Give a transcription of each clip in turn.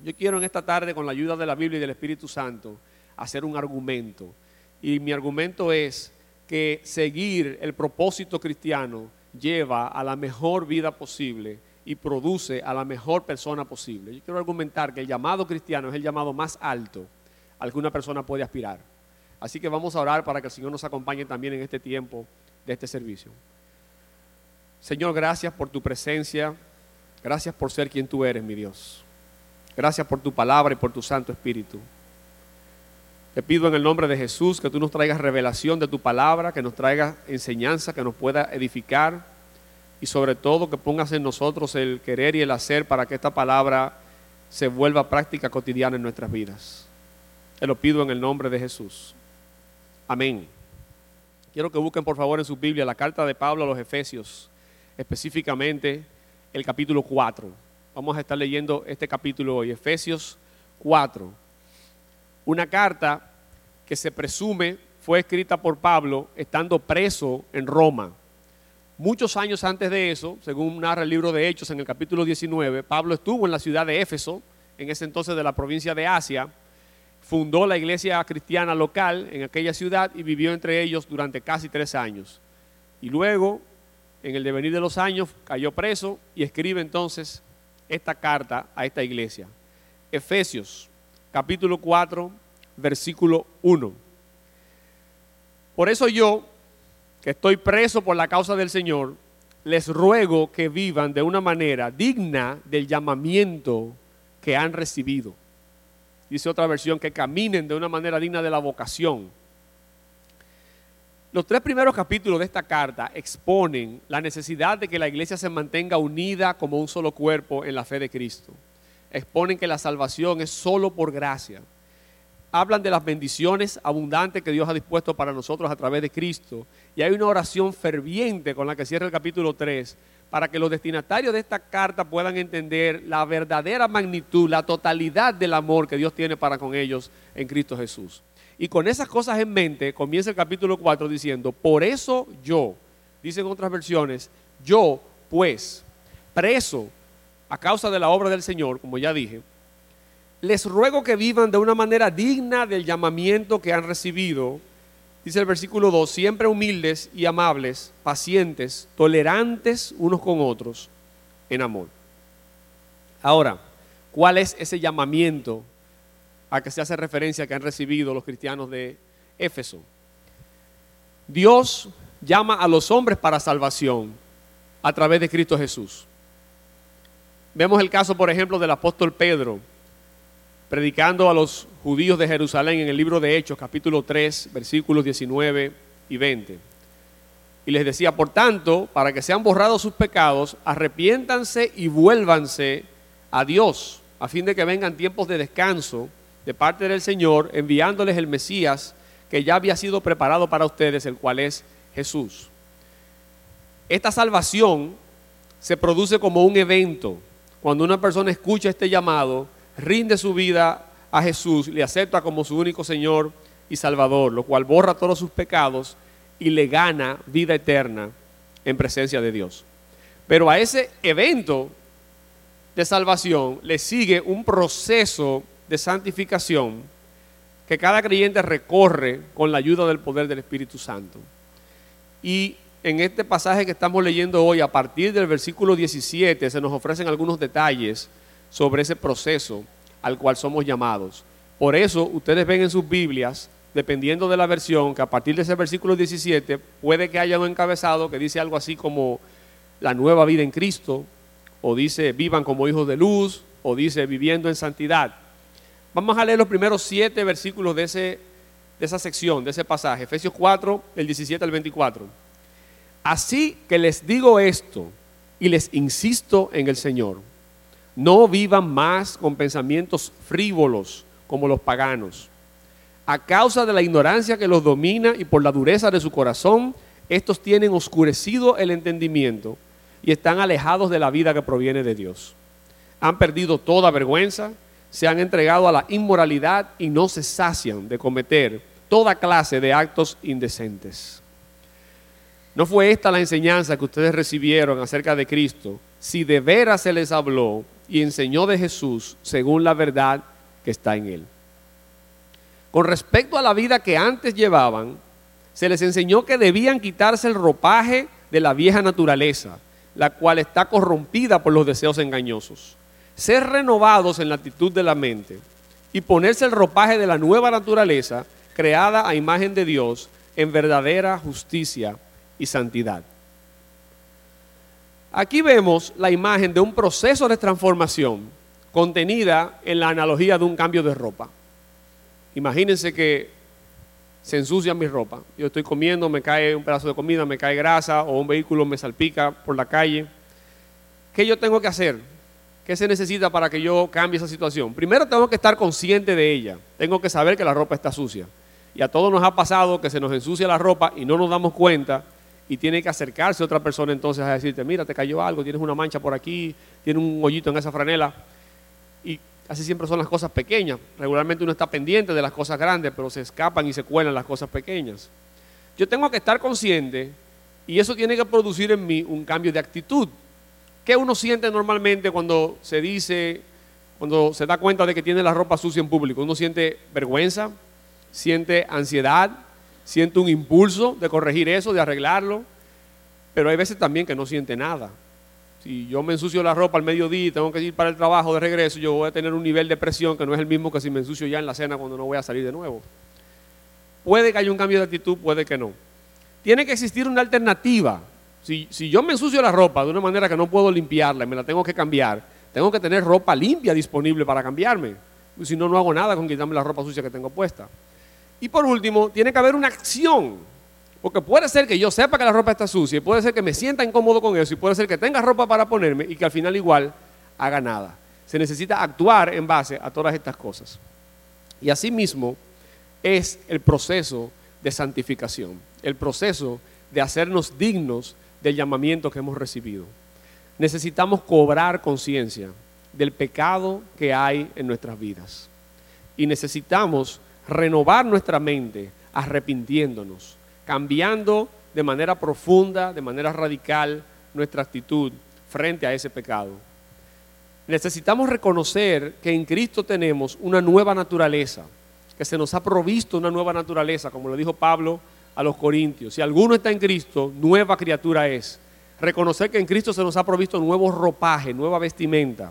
Yo quiero en esta tarde, con la ayuda de la Biblia y del Espíritu Santo, hacer un argumento. Y mi argumento es que seguir el propósito cristiano lleva a la mejor vida posible y produce a la mejor persona posible. Yo quiero argumentar que el llamado cristiano es el llamado más alto al que una persona puede aspirar. Así que vamos a orar para que el Señor nos acompañe también en este tiempo de este servicio. Señor, gracias por tu presencia. Gracias por ser quien tú eres, mi Dios. Gracias por tu palabra y por tu Santo Espíritu. Te pido en el nombre de Jesús que tú nos traigas revelación de tu palabra, que nos traigas enseñanza, que nos pueda edificar y sobre todo que pongas en nosotros el querer y el hacer para que esta palabra se vuelva práctica cotidiana en nuestras vidas. Te lo pido en el nombre de Jesús. Amén. Quiero que busquen por favor en su Biblia la carta de Pablo a los Efesios, específicamente el capítulo 4. Vamos a estar leyendo este capítulo hoy, Efesios 4. Una carta que se presume fue escrita por Pablo estando preso en Roma. Muchos años antes de eso, según narra el libro de Hechos en el capítulo 19, Pablo estuvo en la ciudad de Éfeso, en ese entonces de la provincia de Asia, fundó la iglesia cristiana local en aquella ciudad y vivió entre ellos durante casi tres años. Y luego, en el devenir de los años, cayó preso y escribe entonces esta carta a esta iglesia. Efesios, capítulo 4, versículo 1. Por eso yo, que estoy preso por la causa del Señor, les ruego que vivan de una manera digna del llamamiento que han recibido. Dice otra versión, que caminen de una manera digna de la vocación. Los tres primeros capítulos de esta carta exponen la necesidad de que la iglesia se mantenga unida como un solo cuerpo en la fe de Cristo. Exponen que la salvación es solo por gracia. Hablan de las bendiciones abundantes que Dios ha dispuesto para nosotros a través de Cristo. Y hay una oración ferviente con la que cierra el capítulo 3 para que los destinatarios de esta carta puedan entender la verdadera magnitud, la totalidad del amor que Dios tiene para con ellos en Cristo Jesús. Y con esas cosas en mente comienza el capítulo 4 diciendo, por eso yo, dicen otras versiones, yo pues, preso a causa de la obra del Señor, como ya dije, les ruego que vivan de una manera digna del llamamiento que han recibido. Dice el versículo 2, siempre humildes y amables, pacientes, tolerantes unos con otros en amor. Ahora, ¿cuál es ese llamamiento a que se hace referencia que han recibido los cristianos de Éfeso. Dios llama a los hombres para salvación a través de Cristo Jesús. Vemos el caso, por ejemplo, del apóstol Pedro, predicando a los judíos de Jerusalén en el libro de Hechos, capítulo 3, versículos 19 y 20. Y les decía, por tanto, para que sean borrados sus pecados, arrepiéntanse y vuélvanse a Dios, a fin de que vengan tiempos de descanso de parte del Señor, enviándoles el Mesías que ya había sido preparado para ustedes, el cual es Jesús. Esta salvación se produce como un evento. Cuando una persona escucha este llamado, rinde su vida a Jesús, le acepta como su único Señor y Salvador, lo cual borra todos sus pecados y le gana vida eterna en presencia de Dios. Pero a ese evento de salvación le sigue un proceso de santificación que cada creyente recorre con la ayuda del poder del Espíritu Santo. Y en este pasaje que estamos leyendo hoy, a partir del versículo 17, se nos ofrecen algunos detalles sobre ese proceso al cual somos llamados. Por eso ustedes ven en sus Biblias, dependiendo de la versión, que a partir de ese versículo 17 puede que haya un encabezado que dice algo así como la nueva vida en Cristo, o dice vivan como hijos de luz, o dice viviendo en santidad. Vamos a leer los primeros siete versículos de, ese, de esa sección, de ese pasaje. Efesios 4, el 17 al 24. Así que les digo esto y les insisto en el Señor. No vivan más con pensamientos frívolos como los paganos. A causa de la ignorancia que los domina y por la dureza de su corazón, estos tienen oscurecido el entendimiento y están alejados de la vida que proviene de Dios. Han perdido toda vergüenza, se han entregado a la inmoralidad y no se sacian de cometer toda clase de actos indecentes. ¿No fue esta la enseñanza que ustedes recibieron acerca de Cristo? Si de veras se les habló y enseñó de Jesús según la verdad que está en él. Con respecto a la vida que antes llevaban, se les enseñó que debían quitarse el ropaje de la vieja naturaleza, la cual está corrompida por los deseos engañosos. Ser renovados en la actitud de la mente y ponerse el ropaje de la nueva naturaleza, creada a imagen de Dios, en verdadera justicia y santidad. Aquí vemos la imagen de un proceso de transformación contenida en la analogía de un cambio de ropa. Imagínense que se ensucia mi ropa. Yo estoy comiendo, me cae un pedazo de comida, me cae grasa o un vehículo me salpica por la calle. ¿Qué yo tengo que hacer? ¿Qué se necesita para que yo cambie esa situación? Primero tengo que estar consciente de ella. Tengo que saber que la ropa está sucia. Y a todos nos ha pasado que se nos ensucia la ropa y no nos damos cuenta y tiene que acercarse otra persona entonces a decirte, mira, te cayó algo, tienes una mancha por aquí, tienes un hoyito en esa franela. Y casi siempre son las cosas pequeñas. Regularmente uno está pendiente de las cosas grandes, pero se escapan y se cuelan las cosas pequeñas. Yo tengo que estar consciente y eso tiene que producir en mí un cambio de actitud. ¿Qué uno siente normalmente cuando se dice, cuando se da cuenta de que tiene la ropa sucia en público? Uno siente vergüenza, siente ansiedad, siente un impulso de corregir eso, de arreglarlo, pero hay veces también que no siente nada. Si yo me ensucio la ropa al mediodía y tengo que ir para el trabajo de regreso, yo voy a tener un nivel de presión que no es el mismo que si me ensucio ya en la cena cuando no voy a salir de nuevo. Puede que haya un cambio de actitud, puede que no. Tiene que existir una alternativa. Si, yo me ensucio la ropa de una manera que no puedo limpiarla y me la tengo que cambiar, tengo que tener ropa limpia disponible para cambiarme. Si no, no hago nada con quitarme la ropa sucia que tengo puesta. Y por último, tiene que haber una acción. Porque puede ser que yo sepa que la ropa está sucia, y puede ser que me sienta incómodo con eso, y puede ser que tenga ropa para ponerme y que al final igual haga nada. Se necesita actuar en base a todas estas cosas. Y asimismo es el proceso de santificación, el proceso de hacernos dignos del llamamiento que hemos recibido. Necesitamos cobrar conciencia del pecado que hay en nuestras vidas. Y necesitamos renovar nuestra mente arrepintiéndonos, cambiando de manera profunda, de manera radical nuestra actitud frente a ese pecado. Necesitamos reconocer que en Cristo tenemos una nueva naturaleza, que se nos ha provisto una nueva naturaleza, como lo dijo Pablo a los Corintios. Si alguno está en Cristo, nueva criatura es. Reconocer que en Cristo se nos ha provisto nuevo ropaje, nueva vestimenta.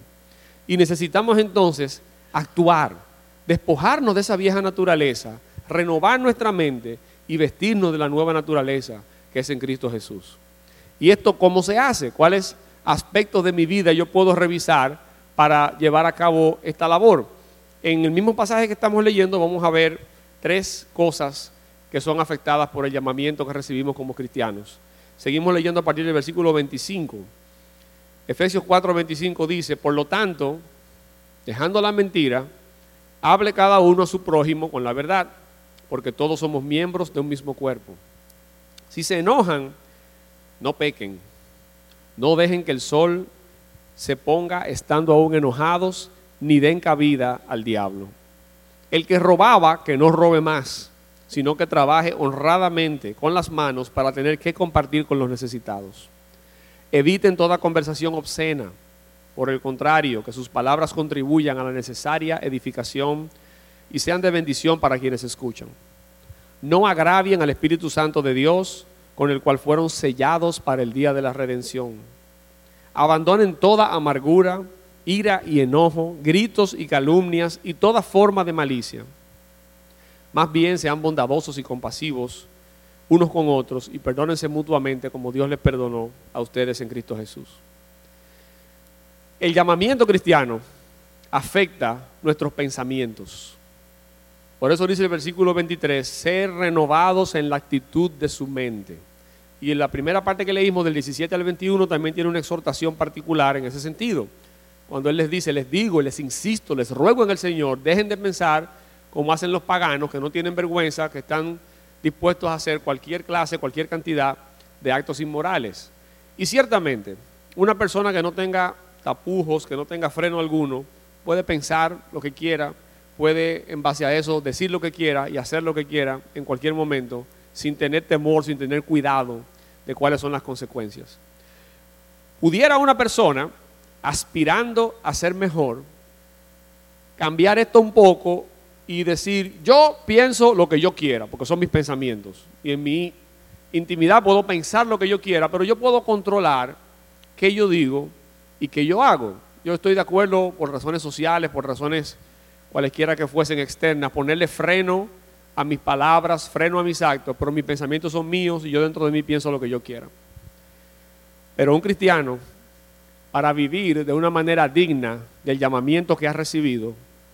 Y necesitamos entonces actuar despojarnos de esa vieja naturaleza, renovar nuestra mente y vestirnos de la nueva naturaleza que es en Cristo Jesús. ¿Y esto cómo se hace? ¿Cuáles aspectos de mi vida yo puedo revisar para llevar a cabo esta labor? En el mismo pasaje que estamos leyendo vamos a ver tres cosas que son afectadas por el llamamiento que recibimos como cristianos. Seguimos leyendo a partir del versículo 25. Efesios 4, 25 dice, por lo tanto, dejando la mentira, hable cada uno a su prójimo con la verdad, porque todos somos miembros de un mismo cuerpo. Si se enojan, no pequen. No dejen que el sol se ponga estando aún enojados, ni den cabida al diablo. El que robaba, que no robe más, sino que trabaje honradamente con las manos para tener que compartir con los necesitados. Eviten toda conversación obscena por el contrario, que sus palabras contribuyan a la necesaria edificación y sean de bendición para quienes escuchan. No agravien al Espíritu Santo de Dios, con el cual fueron sellados para el día de la redención. Abandonen toda amargura, ira y enojo, gritos y calumnias y toda forma de malicia. Más bien sean bondadosos y compasivos unos con otros y perdónense mutuamente como Dios les perdonó a ustedes en Cristo Jesús. El llamamiento cristiano afecta nuestros pensamientos. Por eso dice el versículo 23, ser renovados en la actitud de su mente. Y en la primera parte que leímos del 17 al 21 también tiene una exhortación particular en ese sentido. cuando Él les dice, les digo, les insisto, les ruego en el Señor, dejen de pensar como hacen los paganos, que no tienen vergüenza, que están dispuestos a hacer cualquier clase, cualquier cantidad de actos inmorales. Y ciertamente, una persona que no tenga tapujos, que no tenga freno alguno, puede pensar lo que quiera, puede en base a eso decir lo que quiera y hacer lo que quiera en cualquier momento, sin tener temor, sin tener cuidado de cuáles son las consecuencias. Pudiera una persona, aspirando a ser mejor, cambiar esto un poco y decir, yo pienso lo que yo quiera, porque son mis pensamientos. Y en mi intimidad puedo pensar lo que yo quiera, pero yo puedo controlar qué yo digo y qué yo hago. Yo estoy de acuerdo por razones sociales, por razones cualesquiera que fuesen externas, ponerle freno a mis palabras, freno a mis actos, pero mis pensamientos son míos y yo dentro de mí pienso lo que yo quiera. Pero un cristiano, para vivir de una manera digna del llamamiento que ha recibido,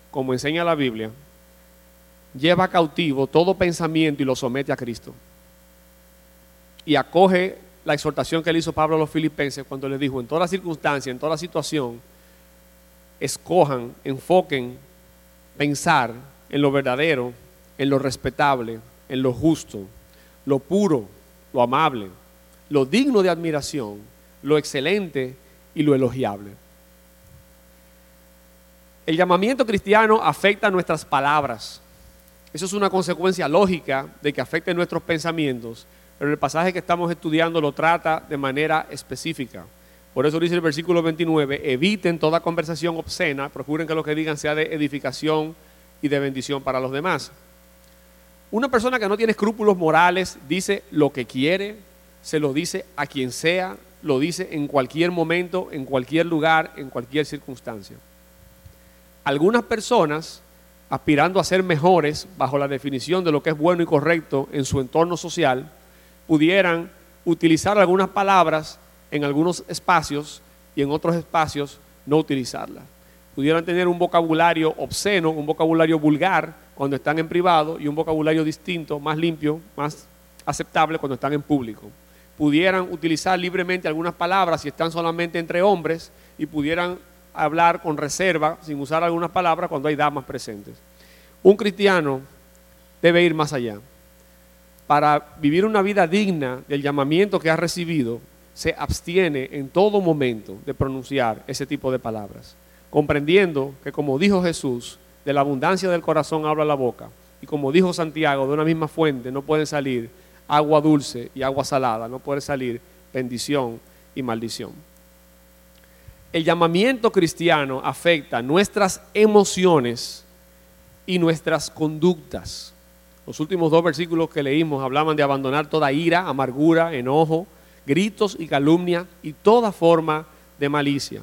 como enseña la Biblia, lleva cautivo todo pensamiento y lo somete a Cristo. Y acoge la exhortación que le hizo Pablo a los filipenses cuando le dijo, en toda circunstancia, en toda situación, escojan, enfoquen, pensar en lo verdadero, en lo respetable, en lo justo, lo puro, lo amable, lo digno de admiración, lo excelente y lo elogiable. El llamamiento cristiano afecta nuestras palabras. Eso es una consecuencia lógica de que afecte nuestros pensamientos, pero el pasaje que estamos estudiando lo trata de manera específica. Por eso dice el versículo 29, eviten toda conversación obscena, procuren que lo que digan sea de edificación y de bendición para los demás. Una persona que no tiene escrúpulos morales dice lo que quiere, se lo dice a quien sea, lo dice en cualquier momento, en cualquier lugar, en cualquier circunstancia. Algunas personas, aspirando a ser mejores bajo la definición de lo que es bueno y correcto en su entorno social, pudieran utilizar algunas palabras en algunos espacios y en otros espacios no utilizarlas. Pudieran tener un vocabulario obsceno, un vocabulario vulgar cuando están en privado y un vocabulario distinto, más limpio, más aceptable cuando están en público pudieran utilizar libremente algunas palabras si están solamente entre hombres y pudieran hablar con reserva, sin usar algunas palabras cuando hay damas presentes. Un cristiano debe ir más allá. Para vivir una vida digna del llamamiento que ha recibido, se abstiene en todo momento de pronunciar ese tipo de palabras, comprendiendo que como dijo Jesús, de la abundancia del corazón habla la boca, y como dijo Santiago, de una misma fuente no pueden salir agua dulce y agua salada, no puede salir bendición y maldición. El llamamiento cristiano afecta nuestras emociones y nuestras conductas. Los últimos dos versículos que leímos hablaban de abandonar toda ira, amargura, enojo, gritos y calumnia y toda forma de malicia.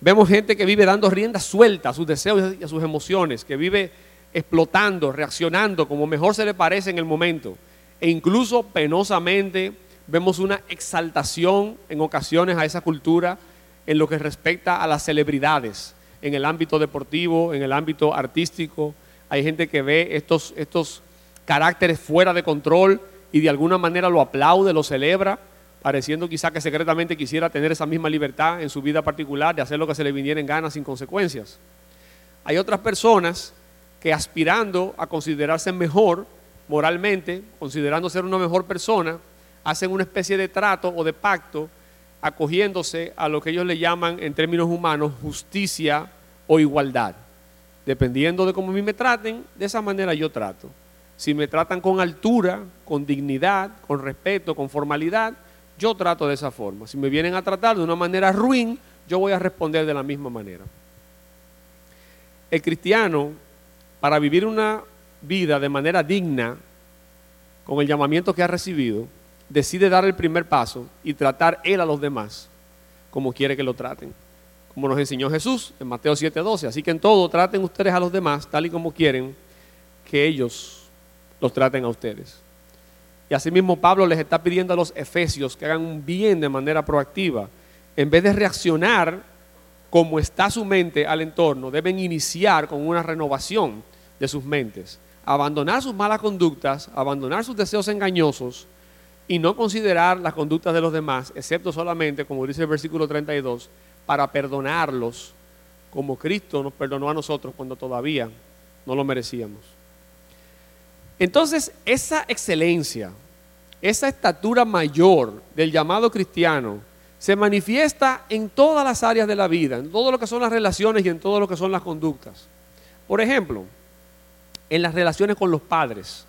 Vemos gente que vive dando rienda suelta a sus deseos y a sus emociones, que vive explotando, reaccionando como mejor se le parece en el momento e incluso penosamente vemos una exaltación en ocasiones a esa cultura en lo que respecta a las celebridades, en el ámbito deportivo, en el ámbito artístico. Hay gente que ve estos, estos caracteres fuera de control y de alguna manera lo aplaude, lo celebra, pareciendo quizá que secretamente quisiera tener esa misma libertad en su vida particular de hacer lo que se le viniera en ganas sin consecuencias. Hay otras personas que aspirando a considerarse mejor, moralmente, considerando ser una mejor persona, hacen una especie de trato o de pacto acogiéndose a lo que ellos le llaman en términos humanos justicia o igualdad. Dependiendo de cómo a mí me traten, de esa manera yo trato. Si me tratan con altura, con dignidad, con respeto, con formalidad, yo trato de esa forma. Si me vienen a tratar de una manera ruin, yo voy a responder de la misma manera. El cristiano, para vivir una vida de manera digna, con el llamamiento que ha recibido, decide dar el primer paso y tratar él a los demás como quiere que lo traten. Como nos enseñó Jesús en Mateo 7:12. Así que en todo traten ustedes a los demás tal y como quieren que ellos los traten a ustedes. Y asimismo Pablo les está pidiendo a los efesios que hagan un bien de manera proactiva. En vez de reaccionar como está su mente al entorno, deben iniciar con una renovación de sus mentes abandonar sus malas conductas, abandonar sus deseos engañosos y no considerar las conductas de los demás, excepto solamente, como dice el versículo 32, para perdonarlos como Cristo nos perdonó a nosotros cuando todavía no lo merecíamos. Entonces, esa excelencia, esa estatura mayor del llamado cristiano, se manifiesta en todas las áreas de la vida, en todo lo que son las relaciones y en todo lo que son las conductas. Por ejemplo, en las relaciones con los padres.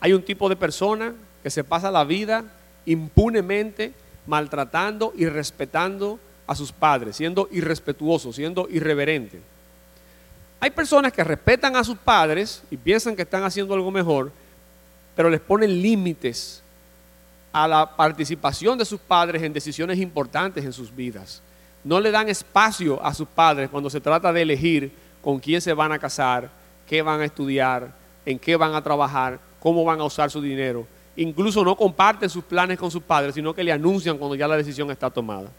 Hay un tipo de persona que se pasa la vida impunemente maltratando y respetando a sus padres, siendo irrespetuoso, siendo irreverente. Hay personas que respetan a sus padres y piensan que están haciendo algo mejor, pero les ponen límites a la participación de sus padres en decisiones importantes en sus vidas. No le dan espacio a sus padres cuando se trata de elegir con quién se van a casar, qué van a estudiar, en qué van a trabajar, cómo van a usar su dinero. Incluso no comparten sus planes con sus padres, sino que le anuncian cuando ya la decisión está tomada.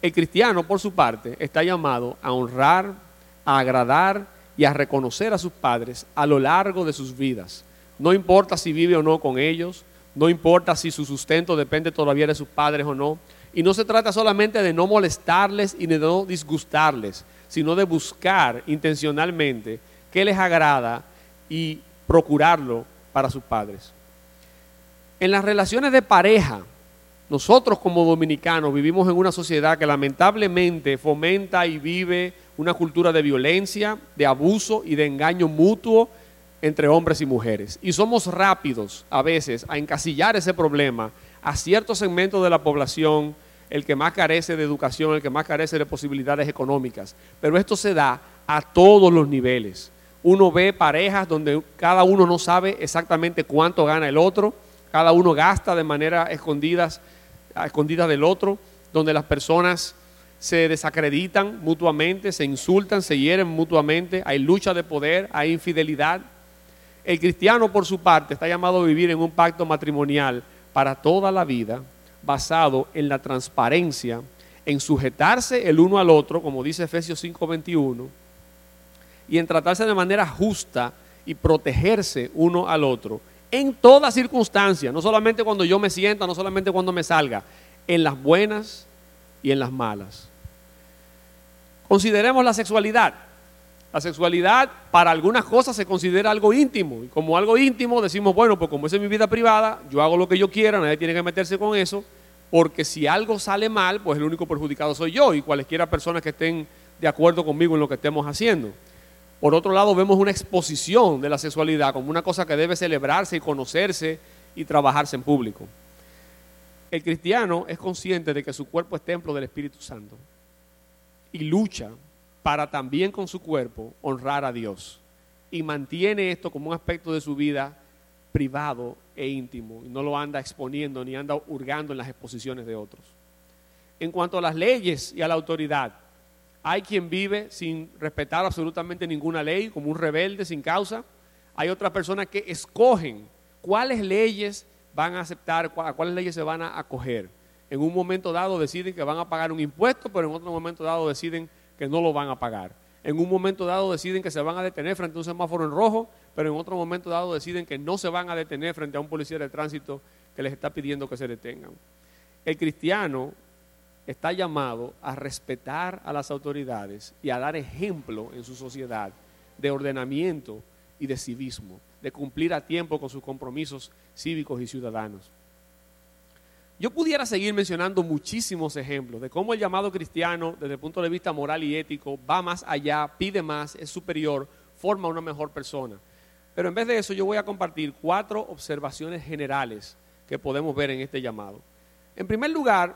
El cristiano, por su parte, está llamado a honrar, a agradar y a reconocer a sus padres a lo largo de sus vidas. No importa si vive o no con ellos, no importa si su sustento depende todavía de sus padres o no. Y no se trata solamente de no molestarles y de no disgustarles, sino de buscar intencionalmente qué les agrada y procurarlo para sus padres. En las relaciones de pareja, nosotros como dominicanos vivimos en una sociedad que lamentablemente fomenta y vive una cultura de violencia, de abuso y de engaño mutuo entre hombres y mujeres. Y somos rápidos a veces a encasillar ese problema a ciertos segmentos de la población, el que más carece de educación, el que más carece de posibilidades económicas. Pero esto se da a todos los niveles. Uno ve parejas donde cada uno no sabe exactamente cuánto gana el otro, cada uno gasta de manera escondidas, escondida del otro, donde las personas se desacreditan mutuamente, se insultan, se hieren mutuamente, hay lucha de poder, hay infidelidad, el cristiano, por su parte, está llamado a vivir en un pacto matrimonial para toda la vida, basado en la transparencia, en sujetarse el uno al otro, como dice Efesios 5:21, y en tratarse de manera justa y protegerse uno al otro, en toda circunstancia, no solamente cuando yo me sienta, no solamente cuando me salga, en las buenas y en las malas. Consideremos la sexualidad. La sexualidad para algunas cosas se considera algo íntimo y como algo íntimo decimos, bueno, pues como esa es mi vida privada, yo hago lo que yo quiera, nadie tiene que meterse con eso, porque si algo sale mal, pues el único perjudicado soy yo y cualesquiera personas que estén de acuerdo conmigo en lo que estemos haciendo. Por otro lado, vemos una exposición de la sexualidad como una cosa que debe celebrarse y conocerse y trabajarse en público. El cristiano es consciente de que su cuerpo es templo del Espíritu Santo y lucha para también con su cuerpo honrar a Dios. Y mantiene esto como un aspecto de su vida privado e íntimo. Y no lo anda exponiendo ni anda hurgando en las exposiciones de otros. En cuanto a las leyes y a la autoridad, hay quien vive sin respetar absolutamente ninguna ley, como un rebelde sin causa. Hay otras personas que escogen cuáles leyes van a aceptar, a cuáles leyes se van a acoger. En un momento dado deciden que van a pagar un impuesto, pero en otro momento dado deciden que no lo van a pagar. En un momento dado deciden que se van a detener frente a un semáforo en rojo, pero en otro momento dado deciden que no se van a detener frente a un policía de tránsito que les está pidiendo que se detengan. El cristiano está llamado a respetar a las autoridades y a dar ejemplo en su sociedad de ordenamiento y de civismo, de cumplir a tiempo con sus compromisos cívicos y ciudadanos. Yo pudiera seguir mencionando muchísimos ejemplos de cómo el llamado cristiano, desde el punto de vista moral y ético, va más allá, pide más, es superior, forma una mejor persona. Pero en vez de eso, yo voy a compartir cuatro observaciones generales que podemos ver en este llamado. En primer lugar,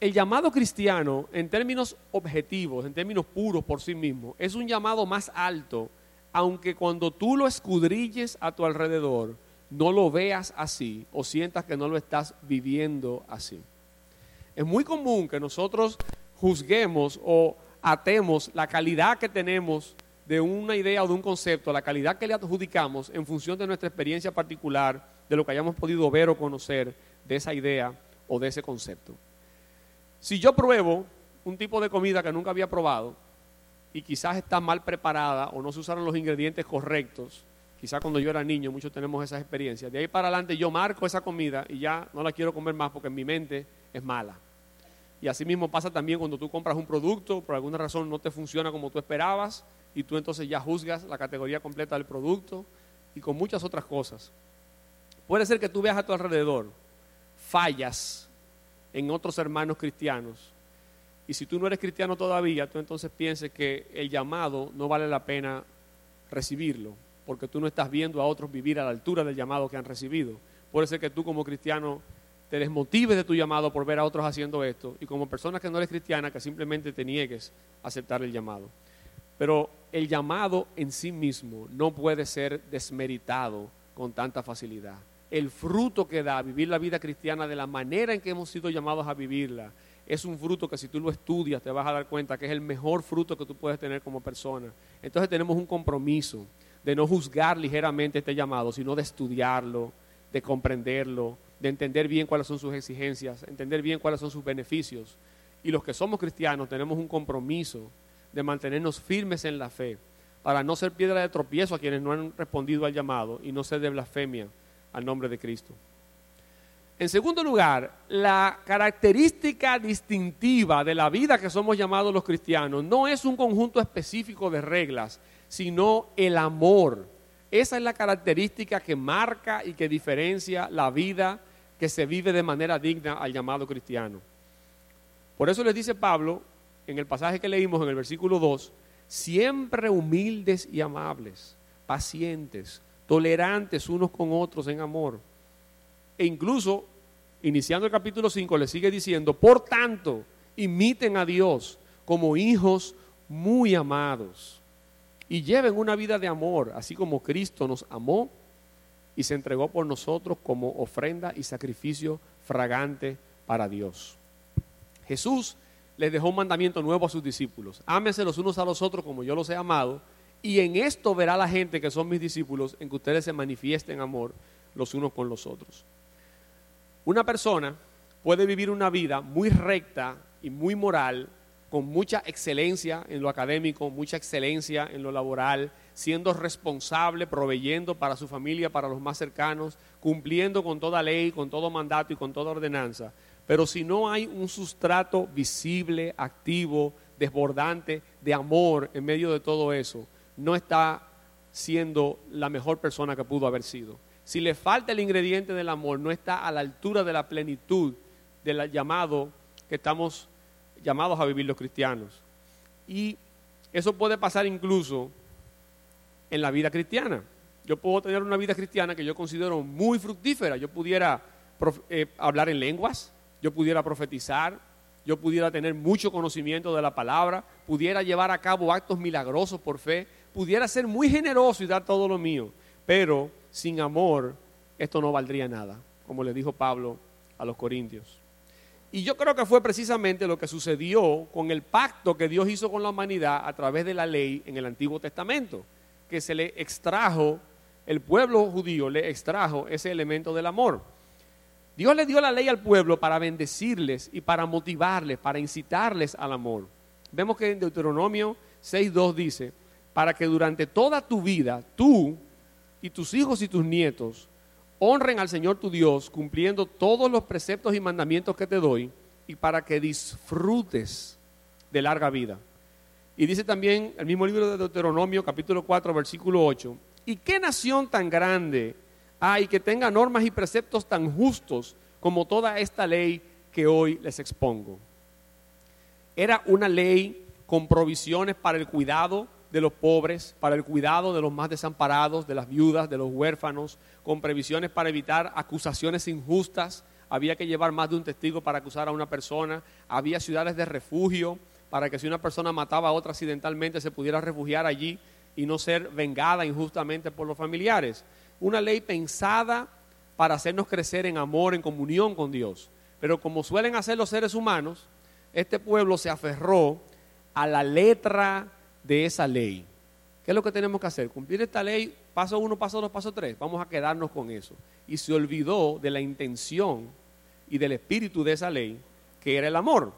el llamado cristiano, en términos objetivos, en términos puros por sí mismo, es un llamado más alto, aunque cuando tú lo escudrilles a tu alrededor, no lo veas así o sientas que no lo estás viviendo así. Es muy común que nosotros juzguemos o atemos la calidad que tenemos de una idea o de un concepto, la calidad que le adjudicamos en función de nuestra experiencia particular, de lo que hayamos podido ver o conocer de esa idea o de ese concepto. Si yo pruebo un tipo de comida que nunca había probado y quizás está mal preparada o no se usaron los ingredientes correctos, Quizá cuando yo era niño, muchos tenemos esas experiencias. De ahí para adelante yo marco esa comida y ya no la quiero comer más porque en mi mente es mala. Y así mismo pasa también cuando tú compras un producto, por alguna razón no te funciona como tú esperabas, y tú entonces ya juzgas la categoría completa del producto y con muchas otras cosas. Puede ser que tú veas a tu alrededor fallas en otros hermanos cristianos. Y si tú no eres cristiano todavía, tú entonces pienses que el llamado no vale la pena recibirlo, porque tú no estás viendo a otros vivir a la altura del llamado que han recibido. Puede ser que tú como cristiano te desmotives de tu llamado por ver a otros haciendo esto y como persona que no eres cristiana que simplemente te niegues a aceptar el llamado. Pero el llamado en sí mismo no puede ser desmeritado con tanta facilidad. El fruto que da vivir la vida cristiana de la manera en que hemos sido llamados a vivirla es un fruto que si tú lo estudias te vas a dar cuenta que es el mejor fruto que tú puedes tener como persona. Entonces tenemos un compromiso de no juzgar ligeramente este llamado, sino de estudiarlo, de comprenderlo, de entender bien cuáles son sus exigencias, entender bien cuáles son sus beneficios. Y los que somos cristianos tenemos un compromiso de mantenernos firmes en la fe, para no ser piedra de tropiezo a quienes no han respondido al llamado y no ser de blasfemia al nombre de Cristo. En segundo lugar, la característica distintiva de la vida que somos llamados los cristianos no es un conjunto específico de reglas, sino el amor. Esa es la característica que marca y que diferencia la vida que se vive de manera digna al llamado cristiano. Por eso les dice Pablo en el pasaje que leímos en el versículo 2, siempre humildes y amables, pacientes, tolerantes unos con otros en amor. E incluso, iniciando el capítulo 5, le sigue diciendo, por tanto, imiten a Dios como hijos muy amados y lleven una vida de amor, así como Cristo nos amó y se entregó por nosotros como ofrenda y sacrificio fragante para Dios. Jesús les dejó un mandamiento nuevo a sus discípulos. Ámense los unos a los otros como yo los he amado. Y en esto verá la gente que son mis discípulos, en que ustedes se manifiesten amor los unos con los otros. Una persona puede vivir una vida muy recta y muy moral, con mucha excelencia en lo académico, mucha excelencia en lo laboral, siendo responsable, proveyendo para su familia, para los más cercanos, cumpliendo con toda ley, con todo mandato y con toda ordenanza. Pero si no hay un sustrato visible, activo, desbordante de amor en medio de todo eso, no está siendo la mejor persona que pudo haber sido. Si le falta el ingrediente del amor, no está a la altura de la plenitud del llamado que estamos llamados a vivir los cristianos. Y eso puede pasar incluso en la vida cristiana. Yo puedo tener una vida cristiana que yo considero muy fructífera. Yo pudiera eh, hablar en lenguas, yo pudiera profetizar, yo pudiera tener mucho conocimiento de la palabra, pudiera llevar a cabo actos milagrosos por fe, pudiera ser muy generoso y dar todo lo mío, pero sin amor esto no valdría nada, como le dijo Pablo a los corintios. Y yo creo que fue precisamente lo que sucedió con el pacto que Dios hizo con la humanidad a través de la ley en el Antiguo Testamento, que se le extrajo, el pueblo judío le extrajo ese elemento del amor. Dios le dio la ley al pueblo para bendecirles y para motivarles, para incitarles al amor. Vemos que en Deuteronomio 6.2 dice, para que durante toda tu vida tú y tus hijos y tus nietos honren al Señor tu Dios cumpliendo todos los preceptos y mandamientos que te doy y para que disfrutes de larga vida. Y dice también el mismo libro de Deuteronomio capítulo 4 versículo 8, ¿y qué nación tan grande hay que tenga normas y preceptos tan justos como toda esta ley que hoy les expongo. Era una ley con provisiones para el cuidado de los pobres, para el cuidado de los más desamparados, de las viudas, de los huérfanos, con previsiones para evitar acusaciones injustas. Había que llevar más de un testigo para acusar a una persona. Había ciudades de refugio para que si una persona mataba a otra accidentalmente se pudiera refugiar allí y no ser vengada injustamente por los familiares una ley pensada para hacernos crecer en amor, en comunión con Dios. Pero como suelen hacer los seres humanos, este pueblo se aferró a la letra de esa ley. ¿Qué es lo que tenemos que hacer? Cumplir esta ley, paso uno, paso dos, paso tres. Vamos a quedarnos con eso. Y se olvidó de la intención y del espíritu de esa ley, que era el amor.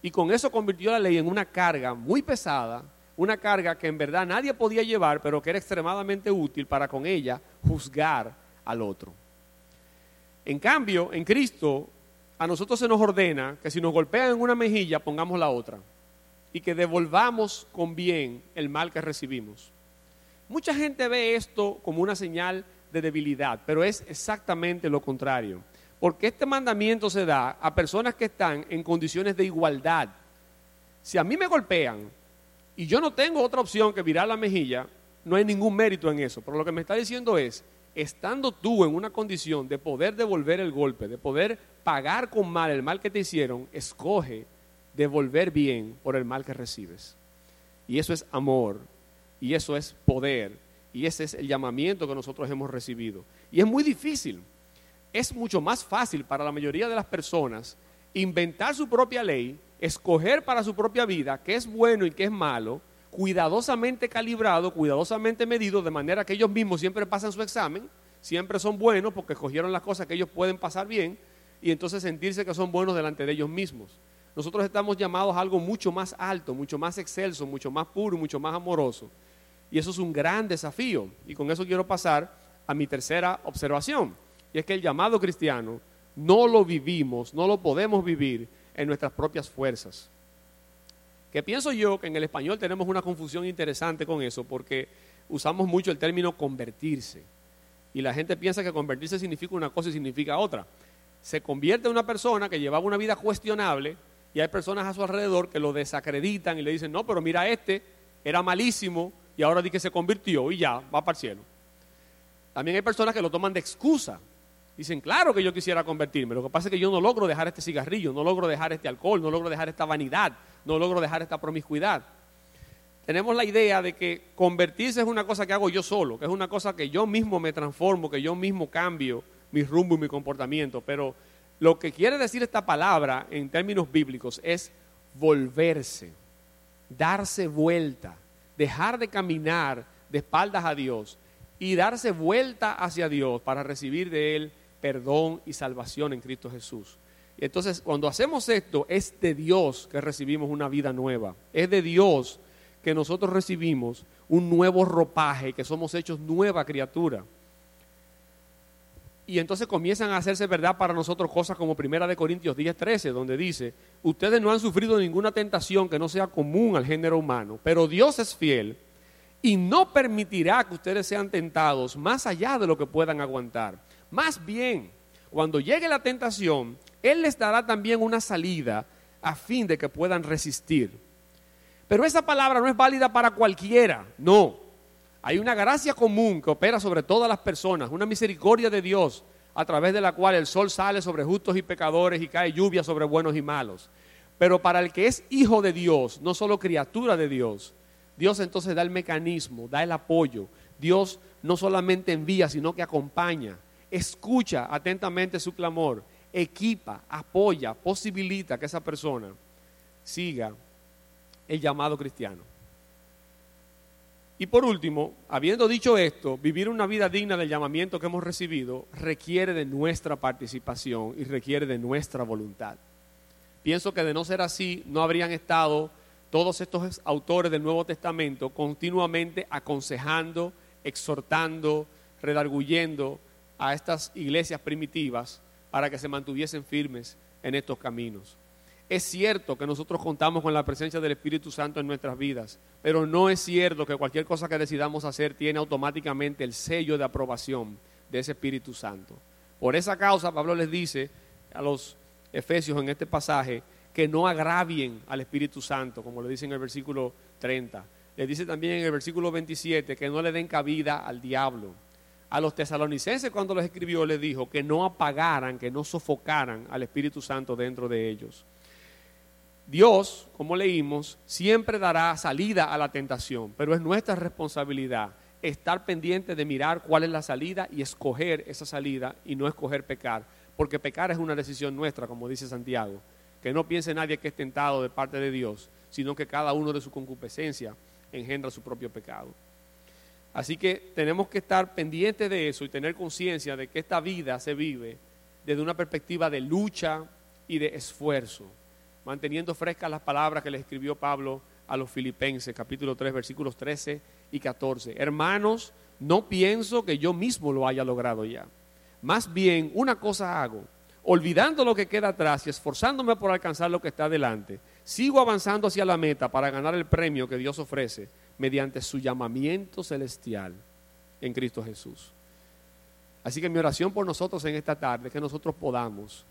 Y con eso convirtió la ley en una carga muy pesada, una carga que en verdad nadie podía llevar, pero que era extremadamente útil para con ella juzgar al otro. En cambio, en Cristo, a nosotros se nos ordena que si nos golpean en una mejilla, pongamos la otra y que devolvamos con bien el mal que recibimos. Mucha gente ve esto como una señal de debilidad, pero es exactamente lo contrario. Porque este mandamiento se da a personas que están en condiciones de igualdad. Si a mí me golpean y yo no tengo otra opción que virar la mejilla, no hay ningún mérito en eso. Pero lo que me está diciendo es, estando tú en una condición de poder devolver el golpe, de poder pagar con mal el mal que te hicieron, escoge devolver bien por el mal que recibes. Y eso es amor, y eso es poder, y ese es el llamamiento que nosotros hemos recibido. Y es muy difícil. Es mucho más fácil para la mayoría de las personas inventar su propia ley, escoger para su propia vida qué es bueno y qué es malo, cuidadosamente calibrado, cuidadosamente medido, de manera que ellos mismos siempre pasan su examen, siempre son buenos porque escogieron las cosas que ellos pueden pasar bien y entonces sentirse que son buenos delante de ellos mismos. Nosotros estamos llamados a algo mucho más alto, mucho más excelso, mucho más puro, mucho más amoroso. Y eso es un gran desafío. Y con eso quiero pasar a mi tercera observación. Y es que el llamado cristiano no lo vivimos, no lo podemos vivir en nuestras propias fuerzas. Que pienso yo que en el español tenemos una confusión interesante con eso, porque usamos mucho el término convertirse. Y la gente piensa que convertirse significa una cosa y significa otra. Se convierte en una persona que llevaba una vida cuestionable, y hay personas a su alrededor que lo desacreditan y le dicen, no, pero mira este, era malísimo y ahora di que se convirtió y ya, va para el cielo. También hay personas que lo toman de excusa. Dicen, claro que yo quisiera convertirme, lo que pasa es que yo no logro dejar este cigarrillo, no logro dejar este alcohol, no logro dejar esta vanidad, no logro dejar esta promiscuidad. Tenemos la idea de que convertirse es una cosa que hago yo solo, que es una cosa que yo mismo me transformo, que yo mismo cambio mi rumbo y mi comportamiento, pero lo que quiere decir esta palabra en términos bíblicos es volverse, darse vuelta, dejar de caminar de espaldas a Dios y darse vuelta hacia Dios para recibir de Él perdón y salvación en Cristo Jesús. entonces, cuando hacemos esto, es de Dios que recibimos una vida nueva. Es de Dios que nosotros recibimos un nuevo ropaje, que somos hechos nueva criatura y entonces comienzan a hacerse verdad para nosotros cosas como Primera de Corintios 10, 13, donde dice, ustedes no han sufrido ninguna tentación que no sea común al género humano, pero Dios es fiel y no permitirá que ustedes sean tentados más allá de lo que puedan aguantar. Más bien, cuando llegue la tentación, Él les dará también una salida a fin de que puedan resistir. Pero esa palabra no es válida para cualquiera, no. Hay una gracia común que opera sobre todas las personas, una misericordia de Dios a través de la cual el sol sale sobre justos y pecadores y cae lluvia sobre buenos y malos. Pero para el que es hijo de Dios, no solo criatura de Dios, Dios entonces da el mecanismo, da el apoyo. Dios no solamente envía, sino que acompaña, escucha atentamente su clamor, equipa, apoya, posibilita que esa persona siga el llamado cristiano. Y por último, habiendo dicho esto, vivir una vida digna del llamamiento que hemos recibido requiere de nuestra participación y requiere de nuestra voluntad. Pienso que de no ser así, no habrían estado todos estos autores del Nuevo Testamento continuamente aconsejando, exhortando, redarguyendo a estas iglesias primitivas para que se mantuviesen firmes en estos caminos. Es cierto que nosotros contamos con la presencia del Espíritu Santo en nuestras vidas, pero no es cierto que cualquier cosa que decidamos hacer tiene automáticamente el sello de aprobación de ese Espíritu Santo. Por esa causa, Pablo les dice a los Efesios en este pasaje que no agravien al Espíritu Santo, como le dice en el versículo 30. Le dice también en el versículo 27 que no le den cabida al diablo. A los tesalonicenses cuando les escribió les dijo que no apagaran, que no sofocaran al Espíritu Santo dentro de ellos. Dios, como leímos, siempre dará salida a la tentación, pero es nuestra responsabilidad estar pendiente de mirar cuál es la salida y escoger esa salida y no escoger pecar, porque pecar es una decisión nuestra, como dice Santiago. Que no piense nadie que es tentado de parte de Dios, sino que cada uno de su concupiscencia engendra su propio pecado. Así que tenemos que estar pendientes de eso y tener conciencia de que esta vida se vive desde una perspectiva de lucha y de esfuerzo manteniendo frescas las palabras que le escribió Pablo a los filipenses, capítulo 3, versículos 13 y 14. Hermanos, no pienso que yo mismo lo haya logrado ya. Más bien, una cosa hago, olvidando lo que queda atrás y esforzándome por alcanzar lo que está adelante, sigo avanzando hacia la meta para ganar el premio que Dios ofrece mediante su llamamiento celestial en Cristo Jesús. Así que mi oración por nosotros en esta tarde es que nosotros podamos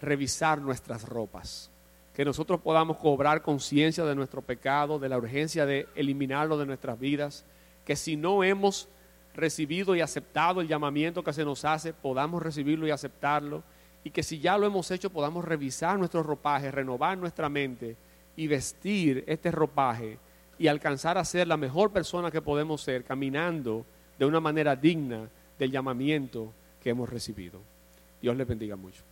revisar nuestras ropas, que nosotros podamos cobrar conciencia de nuestro pecado, de la urgencia de eliminarlo de nuestras vidas, que si no hemos recibido y aceptado el llamamiento que se nos hace, podamos recibirlo y aceptarlo, y que si ya lo hemos hecho podamos revisar nuestro ropaje, renovar nuestra mente y vestir este ropaje y alcanzar a ser la mejor persona que podemos ser, caminando de una manera digna del llamamiento que hemos recibido. Dios les bendiga mucho.